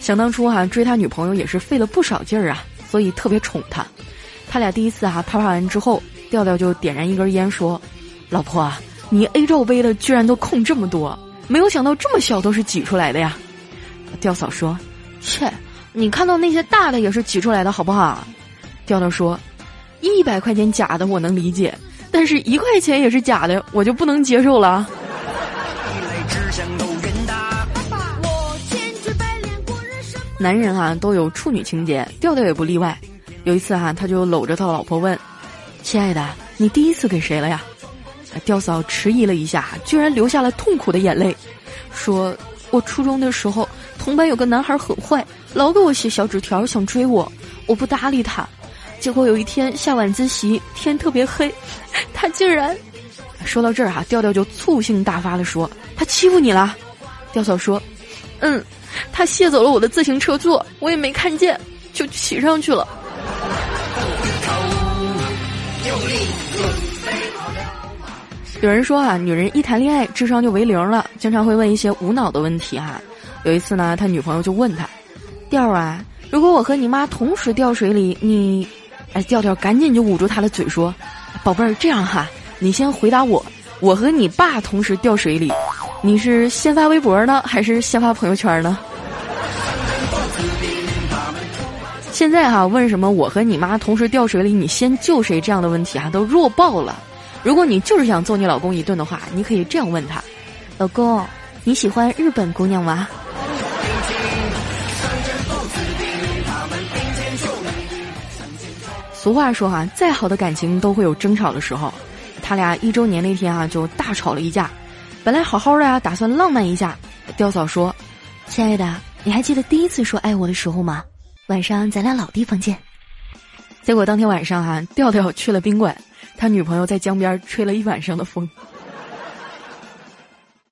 想当初哈追他女朋友也是费了不少劲儿啊，所以特别宠他。他俩第一次哈啪啪完之后，调调就点燃一根烟说：“老婆啊，你 A 罩杯的居然都空这么多，没有想到这么小都是挤出来的呀。”调嫂说：“切，你看到那些大的也是挤出来的好不好？”调调说：“一百块钱假的我能理解，但是一块钱也是假的，我就不能接受了。”男人啊都有处女情节，调调也不例外。有一次哈，他就搂着他老婆问：“亲爱的，你第一次给谁了呀？”调嫂迟疑了一下，居然流下了痛苦的眼泪，说：“我初中的时候，同班有个男孩很坏，老给我写小纸条想追我，我不搭理他。结果有一天下晚自习，天特别黑，他竟然……说到这儿哈，调调就醋性大发的说：他欺负你了。调嫂说：嗯，他卸走了我的自行车座，我也没看见，就骑上去了。”有人说啊，女人一谈恋爱智商就为零了，经常会问一些无脑的问题哈。有一次呢，他女朋友就问他：“调啊，如果我和你妈同时掉水里，你……”哎，调调赶紧就捂住他的嘴说：“宝贝儿，这样哈，你先回答我，我和你爸同时掉水里，你是先发微博呢，还是先发朋友圈呢？”现在哈，问什么我和你妈同时掉水里，你先救谁这样的问题啊，都弱爆了。如果你就是想揍你老公一顿的话，你可以这样问他：“老公，你喜欢日本姑娘吗？”俗话说哈，再好的感情都会有争吵的时候。他俩一周年那天啊，就大吵了一架。本来好好的呀，打算浪漫一下。刁嫂说：“亲爱的，你还记得第一次说爱我的时候吗？晚上咱俩老地方见。”结果当天晚上哈，调调去了宾馆。他女朋友在江边吹了一晚上的风。